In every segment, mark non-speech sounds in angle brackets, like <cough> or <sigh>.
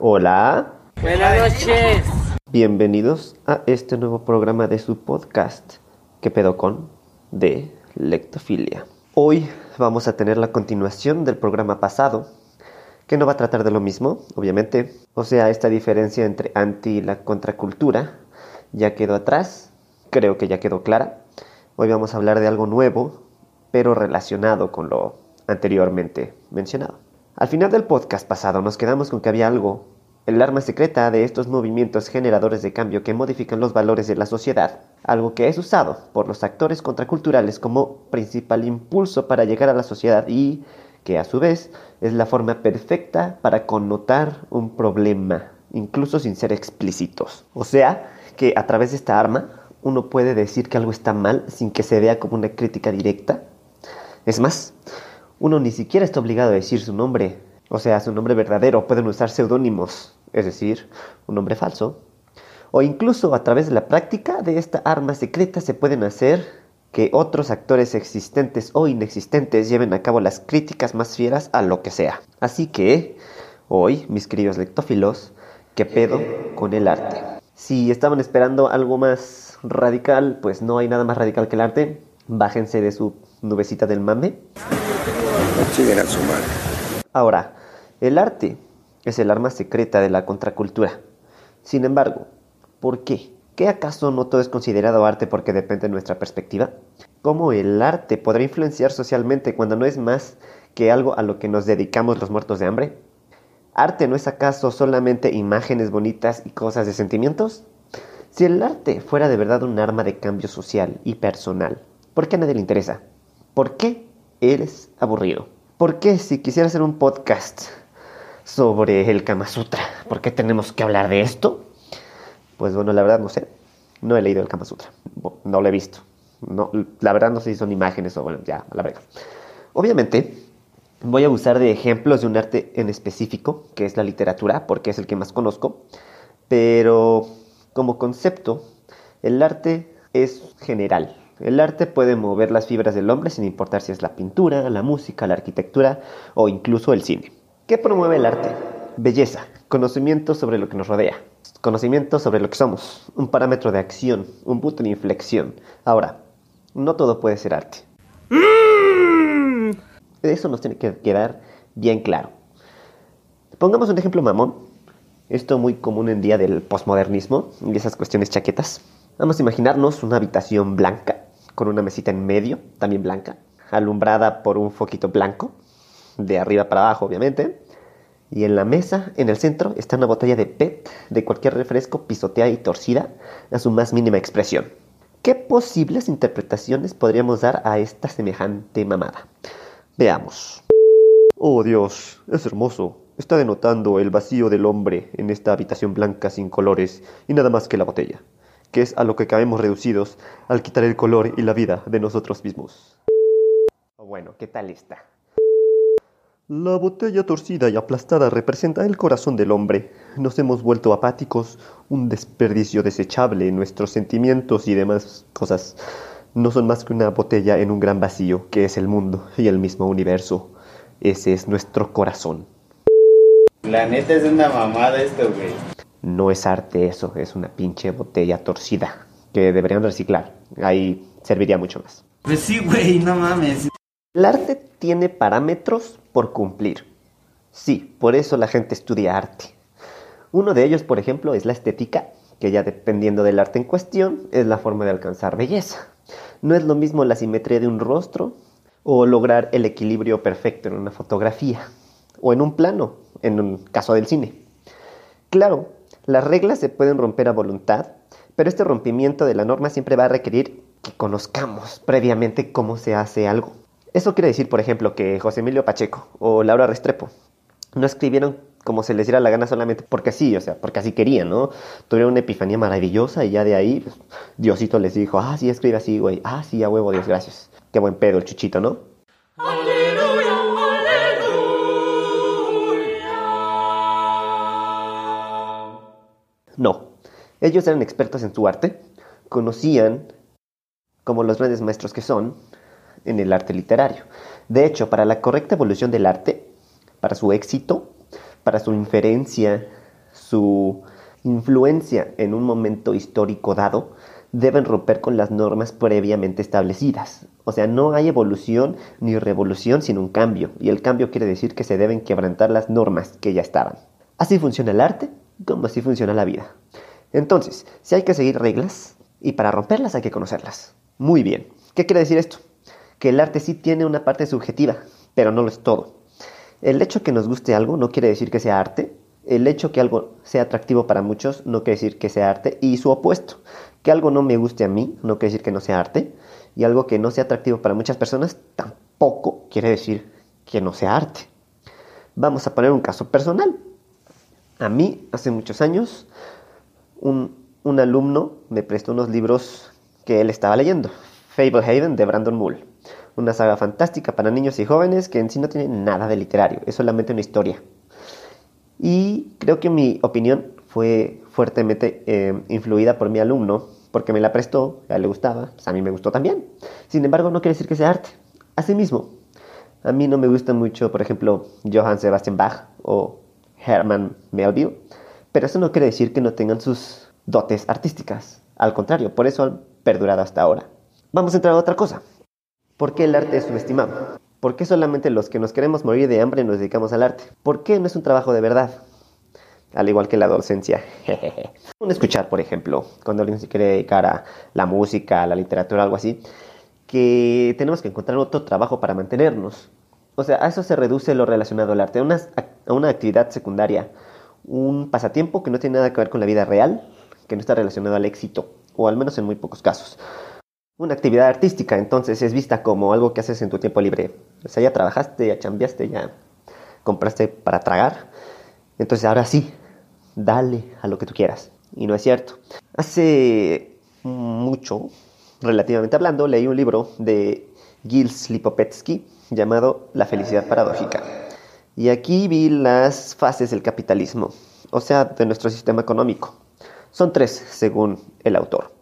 Hola. Buenas noches. Bienvenidos a este nuevo programa de su podcast, que pedo con? De Lectofilia. Hoy vamos a tener la continuación del programa pasado, que no va a tratar de lo mismo, obviamente. O sea, esta diferencia entre anti y la contracultura ya quedó atrás, creo que ya quedó clara. Hoy vamos a hablar de algo nuevo, pero relacionado con lo anteriormente mencionado. Al final del podcast pasado nos quedamos con que había algo, el arma secreta de estos movimientos generadores de cambio que modifican los valores de la sociedad, algo que es usado por los actores contraculturales como principal impulso para llegar a la sociedad y que a su vez es la forma perfecta para connotar un problema, incluso sin ser explícitos. O sea, que a través de esta arma uno puede decir que algo está mal sin que se vea como una crítica directa. Es más, uno ni siquiera está obligado a decir su nombre, o sea, su nombre verdadero, pueden usar seudónimos, es decir, un nombre falso. O incluso a través de la práctica de esta arma secreta se pueden hacer que otros actores existentes o inexistentes lleven a cabo las críticas más fieras a lo que sea. Así que, hoy, mis queridos lectófilos, ¿qué pedo con el arte? Si estaban esperando algo más radical, pues no hay nada más radical que el arte. Bájense de su nubecita del mame Ahora, el arte es el arma secreta de la contracultura. Sin embargo, ¿por qué? ¿Qué acaso no todo es considerado arte porque depende de nuestra perspectiva? ¿Cómo el arte podrá influenciar socialmente cuando no es más que algo a lo que nos dedicamos los muertos de hambre? ¿Arte no es acaso solamente imágenes bonitas y cosas de sentimientos? Si el arte fuera de verdad un arma de cambio social y personal, ¿por qué a nadie le interesa? ¿Por qué eres aburrido? ¿Por qué si quisiera hacer un podcast sobre el Kama Sutra, por qué tenemos que hablar de esto? Pues bueno, la verdad no sé. No he leído el Kama Sutra. No lo he visto. No, la verdad no sé si son imágenes o bueno, ya, a la verdad. Obviamente, voy a usar de ejemplos de un arte en específico, que es la literatura, porque es el que más conozco. Pero como concepto, el arte es general. El arte puede mover las fibras del hombre sin importar si es la pintura, la música, la arquitectura o incluso el cine. ¿Qué promueve el arte? Belleza, conocimiento sobre lo que nos rodea, conocimiento sobre lo que somos, un parámetro de acción, un punto de inflexión. Ahora, no todo puede ser arte. Mm. Eso nos tiene que quedar bien claro. Pongamos un ejemplo mamón. Esto muy común en día del posmodernismo y esas cuestiones chaquetas. Vamos a imaginarnos una habitación blanca con una mesita en medio, también blanca, alumbrada por un foquito blanco, de arriba para abajo obviamente. Y en la mesa, en el centro, está una botella de PET de cualquier refresco pisoteada y torcida a su más mínima expresión. ¿Qué posibles interpretaciones podríamos dar a esta semejante mamada? Veamos. Oh Dios, es hermoso. Está denotando el vacío del hombre en esta habitación blanca sin colores y nada más que la botella que es a lo que caemos reducidos al quitar el color y la vida de nosotros mismos. Bueno, ¿qué tal está? La botella torcida y aplastada representa el corazón del hombre. Nos hemos vuelto apáticos, un desperdicio desechable, nuestros sentimientos y demás cosas no son más que una botella en un gran vacío que es el mundo y el mismo universo. Ese es nuestro corazón. La neta es una mamada esto, güey. No es arte eso, es una pinche botella torcida que deberían reciclar. Ahí serviría mucho más. Pues sí, güey, no mames. El arte tiene parámetros por cumplir. Sí, por eso la gente estudia arte. Uno de ellos, por ejemplo, es la estética, que ya dependiendo del arte en cuestión, es la forma de alcanzar belleza. No es lo mismo la simetría de un rostro o lograr el equilibrio perfecto en una fotografía o en un plano, en un caso del cine. Claro, las reglas se pueden romper a voluntad, pero este rompimiento de la norma siempre va a requerir que conozcamos previamente cómo se hace algo. Eso quiere decir, por ejemplo, que José Emilio Pacheco o Laura Restrepo no escribieron como se les diera la gana solamente porque sí, o sea, porque así querían, ¿no? Tuvieron una epifanía maravillosa y ya de ahí pues, Diosito les dijo, ah, sí, escribe así, güey, ah, sí, a huevo, Dios, gracias. Qué buen pedo el chuchito, ¿no? No, ellos eran expertos en su arte, conocían, como los grandes maestros que son, en el arte literario. De hecho, para la correcta evolución del arte, para su éxito, para su inferencia su influencia en un momento histórico dado, deben romper con las normas previamente establecidas. O sea, no hay evolución ni revolución sin un cambio, y el cambio quiere decir que se deben quebrantar las normas que ya estaban. Así funciona el arte, como así funciona la vida. Entonces, si hay que seguir reglas, y para romperlas hay que conocerlas. Muy bien. ¿Qué quiere decir esto? Que el arte sí tiene una parte subjetiva, pero no lo es todo. El hecho que nos guste algo no quiere decir que sea arte. El hecho que algo sea atractivo para muchos no quiere decir que sea arte. Y su opuesto, que algo no me guste a mí no quiere decir que no sea arte. Y algo que no sea atractivo para muchas personas tampoco quiere decir que no sea arte. Vamos a poner un caso personal. A mí, hace muchos años, un, un alumno me prestó unos libros que él estaba leyendo. Fablehaven de Brandon Mull. Una saga fantástica para niños y jóvenes que en sí no tiene nada de literario, es solamente una historia. Y creo que mi opinión fue fuertemente eh, influida por mi alumno, porque me la prestó, a él le gustaba, pues a mí me gustó también. Sin embargo, no quiere decir que sea arte. Asimismo, a mí no me gusta mucho, por ejemplo, Johann Sebastian Bach o Hermann Melville, pero eso no quiere decir que no tengan sus dotes artísticas. Al contrario, por eso han perdurado hasta ahora. Vamos a entrar a otra cosa. ¿Por qué el arte es subestimado? ¿Por qué solamente los que nos queremos morir de hambre nos dedicamos al arte? ¿Por qué no es un trabajo de verdad? Al igual que la docencia. <laughs> un escuchar, por ejemplo, cuando alguien se quiere dedicar a la música, a la literatura, algo así, que tenemos que encontrar otro trabajo para mantenernos. O sea, a eso se reduce lo relacionado al arte, a una, actividad secundaria, un pasatiempo que no tiene nada que ver con la vida real, que no está relacionado al éxito, o al menos en muy pocos casos una actividad artística, entonces es vista como algo que haces en tu tiempo libre. O sea, ya trabajaste, ya chambeaste, ya compraste para tragar. Entonces ahora sí, dale a lo que tú quieras. Y no es cierto. Hace mucho, relativamente hablando, leí un libro de Gilles Lipopetsky llamado La felicidad paradójica. Y aquí vi las fases del capitalismo, o sea, de nuestro sistema económico. Son tres, según el autor.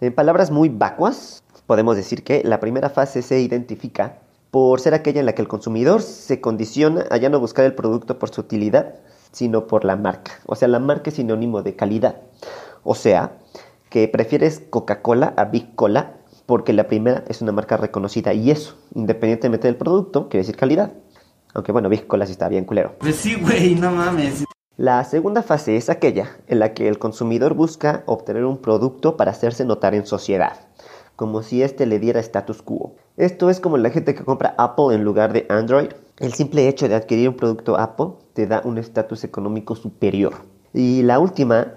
En palabras muy vacuas, podemos decir que la primera fase se identifica por ser aquella en la que el consumidor se condiciona a ya no buscar el producto por su utilidad, sino por la marca. O sea, la marca es sinónimo de calidad. O sea, que prefieres Coca-Cola a Big Cola porque la primera es una marca reconocida y eso, independientemente del producto, quiere decir calidad. Aunque bueno, Cola sí está bien culero. Pues sí, güey, no mames. La segunda fase es aquella en la que el consumidor busca obtener un producto para hacerse notar en sociedad, como si éste le diera status quo. Esto es como la gente que compra Apple en lugar de Android. El simple hecho de adquirir un producto Apple te da un estatus económico superior. Y la última,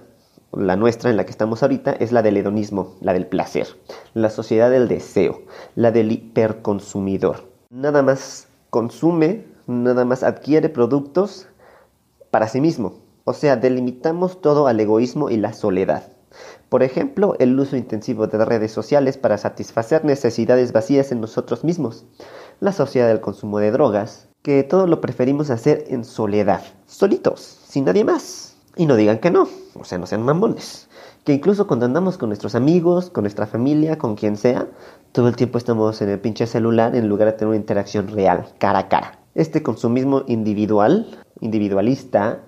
la nuestra en la que estamos ahorita, es la del hedonismo, la del placer, la sociedad del deseo, la del hiperconsumidor. Nada más consume, nada más adquiere productos para sí mismo. O sea, delimitamos todo al egoísmo y la soledad. Por ejemplo, el uso intensivo de redes sociales para satisfacer necesidades vacías en nosotros mismos. La sociedad del consumo de drogas, que todo lo preferimos hacer en soledad, solitos, sin nadie más. Y no digan que no, o sea, no sean mamones. Que incluso cuando andamos con nuestros amigos, con nuestra familia, con quien sea, todo el tiempo estamos en el pinche celular en lugar de tener una interacción real, cara a cara. Este consumismo individual individualista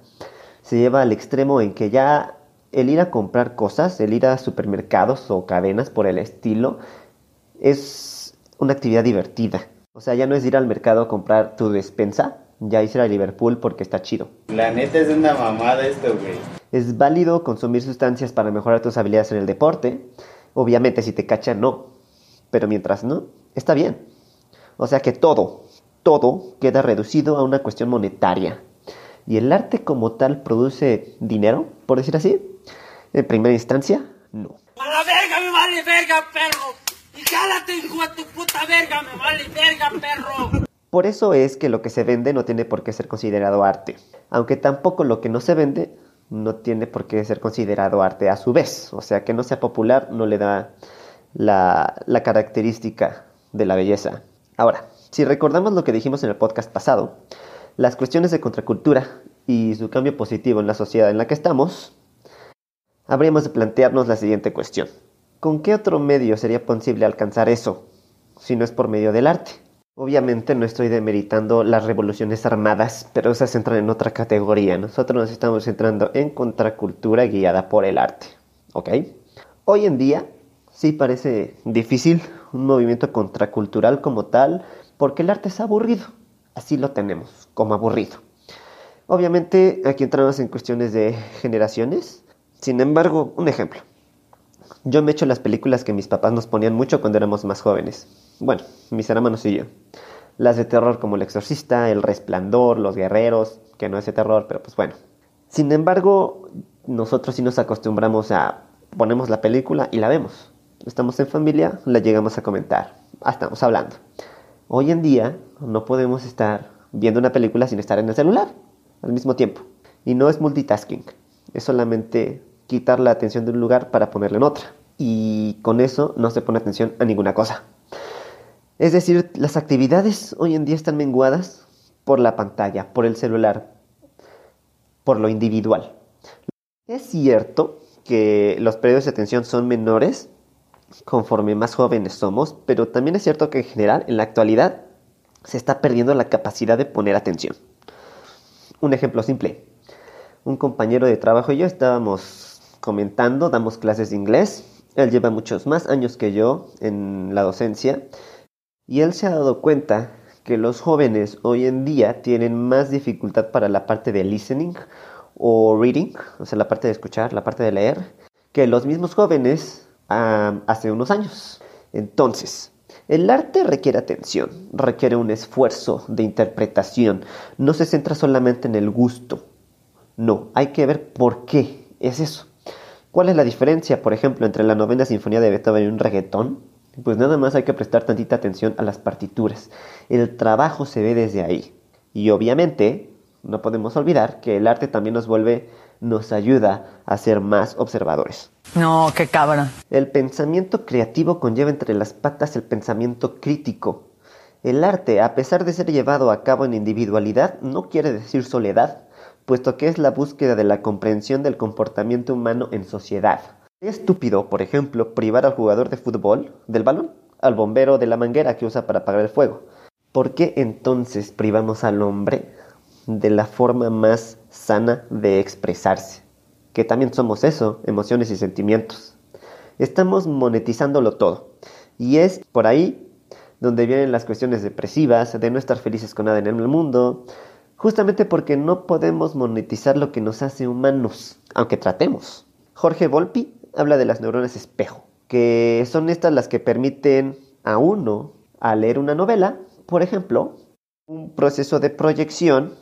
se lleva al extremo en que ya el ir a comprar cosas, el ir a supermercados o cadenas por el estilo, es una actividad divertida. O sea, ya no es ir al mercado a comprar tu despensa, ya es ir a Liverpool porque está chido. La neta es una mamada esto, güey. Es válido consumir sustancias para mejorar tus habilidades en el deporte. Obviamente, si te cachan, no. Pero mientras no, está bien. O sea que todo, todo queda reducido a una cuestión monetaria. ¿Y el arte como tal produce dinero, por decir así? En primera instancia, no. ¡A la verga me vale verga, perro! ¡Y jálate, hijo de tu puta verga! ¡Me vale verga, perro! Por eso es que lo que se vende no tiene por qué ser considerado arte, aunque tampoco lo que no se vende no tiene por qué ser considerado arte a su vez, o sea que no sea popular no le da la, característica de la belleza. Ahora, si recordamos lo que dijimos en el podcast pasado, las cuestiones de contracultura y su cambio positivo en la sociedad en la que estamos, habríamos de plantearnos la siguiente cuestión. ¿Con qué otro medio sería posible alcanzar eso si no es por medio del arte? Obviamente no estoy demeritando las revoluciones armadas, pero esas entran en otra categoría. Nosotros nos estamos centrando en contracultura guiada por el arte. ¿Ok? Hoy en día sí parece difícil un movimiento contracultural como tal, porque el arte es aburrido. Así lo tenemos, como aburrido. Obviamente aquí entramos en cuestiones de generaciones. Sin embargo, un ejemplo. Yo me echo las películas que mis papás nos ponían mucho cuando éramos más jóvenes. Bueno, mis hermanos y yo. Las de terror como El Exorcista, El Resplandor, Los Guerreros, que no es de terror, pero pues bueno. Sin embargo, nosotros sí nos acostumbramos a ponemos la película y la vemos. Estamos en familia, la llegamos a comentar, ah, estamos hablando. Hoy en día no podemos estar viendo una película sin estar en el celular al mismo tiempo. Y no es multitasking, es solamente quitar la atención de un lugar para ponerla en otra. Y con eso no se pone atención a ninguna cosa. Es decir, las actividades hoy en día están menguadas por la pantalla, por el celular, por lo individual. Es cierto que los periodos de atención son menores conforme más jóvenes somos, pero también es cierto que en general en la actualidad se está perdiendo la capacidad de poner atención. Un ejemplo simple. Un compañero de trabajo y yo estábamos comentando, damos clases de inglés. Él lleva muchos más años que yo en la docencia y él se ha dado cuenta que los jóvenes hoy en día tienen más dificultad para la parte de listening o reading, o sea, la parte de escuchar, la parte de leer, que los mismos jóvenes hace unos años. Entonces, el arte requiere atención, requiere un esfuerzo de interpretación, no se centra solamente en el gusto, no, hay que ver por qué es eso. ¿Cuál es la diferencia, por ejemplo, entre la novena sinfonía de Beethoven y un reggaetón? Pues nada más hay que prestar tantita atención a las partituras. El trabajo se ve desde ahí. Y obviamente, no podemos olvidar que el arte también nos vuelve, nos ayuda a ser más observadores. No, qué cabra. El pensamiento creativo conlleva entre las patas el pensamiento crítico. El arte, a pesar de ser llevado a cabo en individualidad, no quiere decir soledad, puesto que es la búsqueda de la comprensión del comportamiento humano en sociedad. Es estúpido, por ejemplo, privar al jugador de fútbol del balón, al bombero de la manguera que usa para apagar el fuego. ¿Por qué entonces privamos al hombre de la forma más sana de expresarse? Que también somos eso, emociones y sentimientos. Estamos monetizándolo todo. Y es por ahí donde vienen las cuestiones depresivas, de no estar felices con nada en el mundo, justamente porque no podemos monetizar lo que nos hace humanos, aunque tratemos. Jorge Volpi habla de las neuronas espejo, que son estas las que permiten a uno, al leer una novela, por ejemplo, un proceso de proyección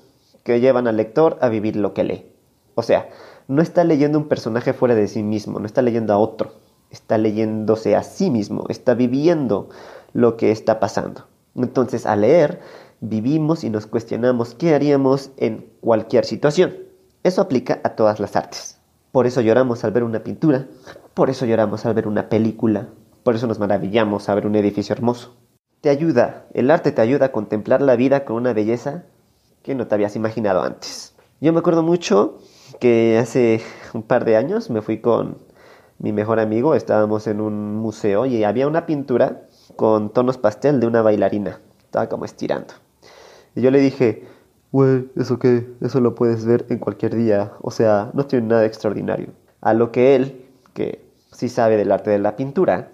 que llevan al lector a vivir lo que lee. O sea, no está leyendo un personaje fuera de sí mismo, no está leyendo a otro, está leyéndose a sí mismo, está viviendo lo que está pasando. Entonces, al leer, vivimos y nos cuestionamos qué haríamos en cualquier situación. Eso aplica a todas las artes. Por eso lloramos al ver una pintura, por eso lloramos al ver una película, por eso nos maravillamos al ver un edificio hermoso. Te ayuda, el arte te ayuda a contemplar la vida con una belleza que no te habías imaginado antes. Yo me acuerdo mucho que hace un par de años me fui con mi mejor amigo, estábamos en un museo y había una pintura con tonos pastel de una bailarina, estaba como estirando. Y yo le dije, güey, ¿eso qué? Eso lo puedes ver en cualquier día, o sea, no tiene nada extraordinario. A lo que él, que sí sabe del arte de la pintura,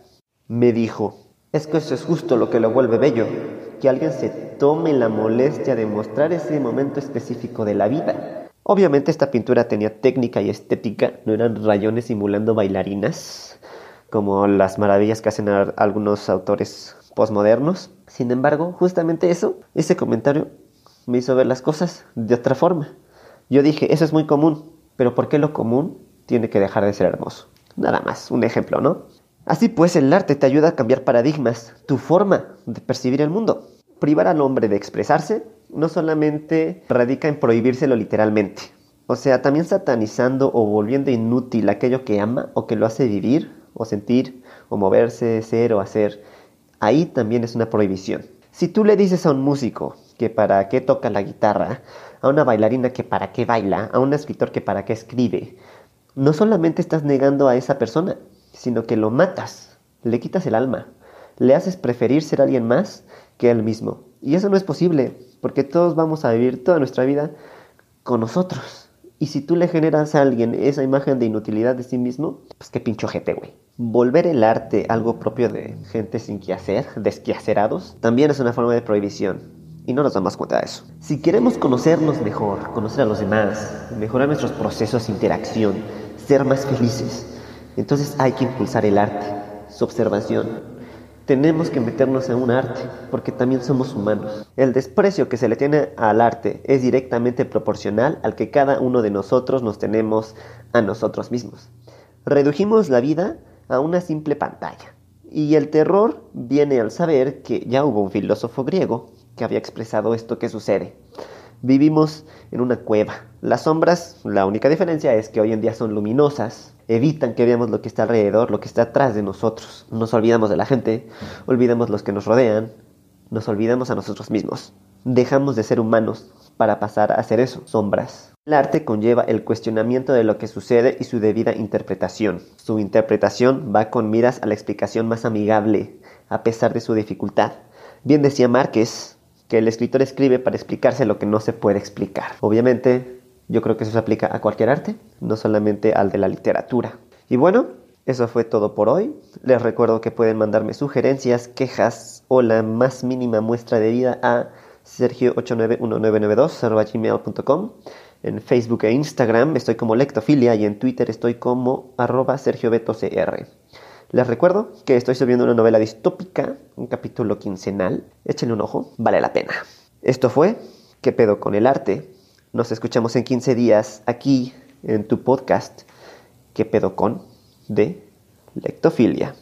me dijo, es que eso es justo lo que lo vuelve bello, que alguien se tome la molestia de mostrar ese momento específico de la vida. Obviamente esta pintura tenía técnica y estética, no eran rayones simulando bailarinas, como las maravillas que hacen algunos autores postmodernos. Sin embargo, justamente eso, ese comentario me hizo ver las cosas de otra forma. Yo dije, eso es muy común, pero ¿por qué lo común tiene que dejar de ser hermoso? Nada más, un ejemplo, ¿no? Así pues, el arte te ayuda a cambiar paradigmas, tu forma de percibir el mundo. Privar al hombre de expresarse no solamente radica en prohibírselo literalmente, o sea, también satanizando o volviendo inútil aquello que ama o que lo hace vivir o sentir o moverse, ser o hacer. Ahí también es una prohibición. Si tú le dices a un músico que para qué toca la guitarra, a una bailarina que para qué baila, a un escritor que para qué escribe, no solamente estás negando a esa persona, sino que lo matas, le quitas el alma, le haces preferir ser alguien más que él mismo. Y eso no es posible, porque todos vamos a vivir toda nuestra vida con nosotros. Y si tú le generas a alguien esa imagen de inutilidad de sí mismo, pues qué pincho jete, güey. Volver el arte algo propio de gente sin que hacer, desquacerados, también es una forma de prohibición. Y no nos damos cuenta de eso. Si queremos conocernos mejor, conocer a los demás, mejorar nuestros procesos de interacción, ser más felices, entonces hay que impulsar el arte, su observación, tenemos que meternos en un arte, porque también somos humanos. El desprecio que se le tiene al arte es directamente proporcional al que cada uno de nosotros nos tenemos a nosotros mismos. Redujimos la vida a una simple pantalla. Y el terror viene al saber que ya hubo un filósofo griego que había expresado esto que sucede. Vivimos en una cueva. Las sombras, la única diferencia es que hoy en día son luminosas, evitan que veamos lo que está alrededor, lo que está atrás de nosotros. Nos olvidamos de la gente, olvidamos los que nos rodean, nos olvidamos a nosotros mismos. Dejamos de ser humanos para pasar a ser eso, sombras. El arte conlleva el cuestionamiento de lo que sucede y su debida interpretación. Su interpretación va con miras a la explicación más amigable, a pesar de su dificultad. Bien decía Márquez que el escritor escribe para explicarse lo que no se puede explicar. Obviamente, yo creo que eso se aplica a cualquier arte, no solamente al de la literatura. Y bueno, eso fue todo por hoy. Les recuerdo que pueden mandarme sugerencias, quejas o la más mínima muestra de vida a sergio891992.gmail.com En Facebook e Instagram estoy como Lectofilia y en Twitter estoy como arroba sergiobetocr. Les recuerdo que estoy subiendo una novela distópica, un capítulo quincenal. Échenle un ojo, vale la pena. Esto fue ¿Qué pedo con el arte? Nos escuchamos en 15 días aquí en tu podcast. ¿Qué pedo con? de Lectofilia.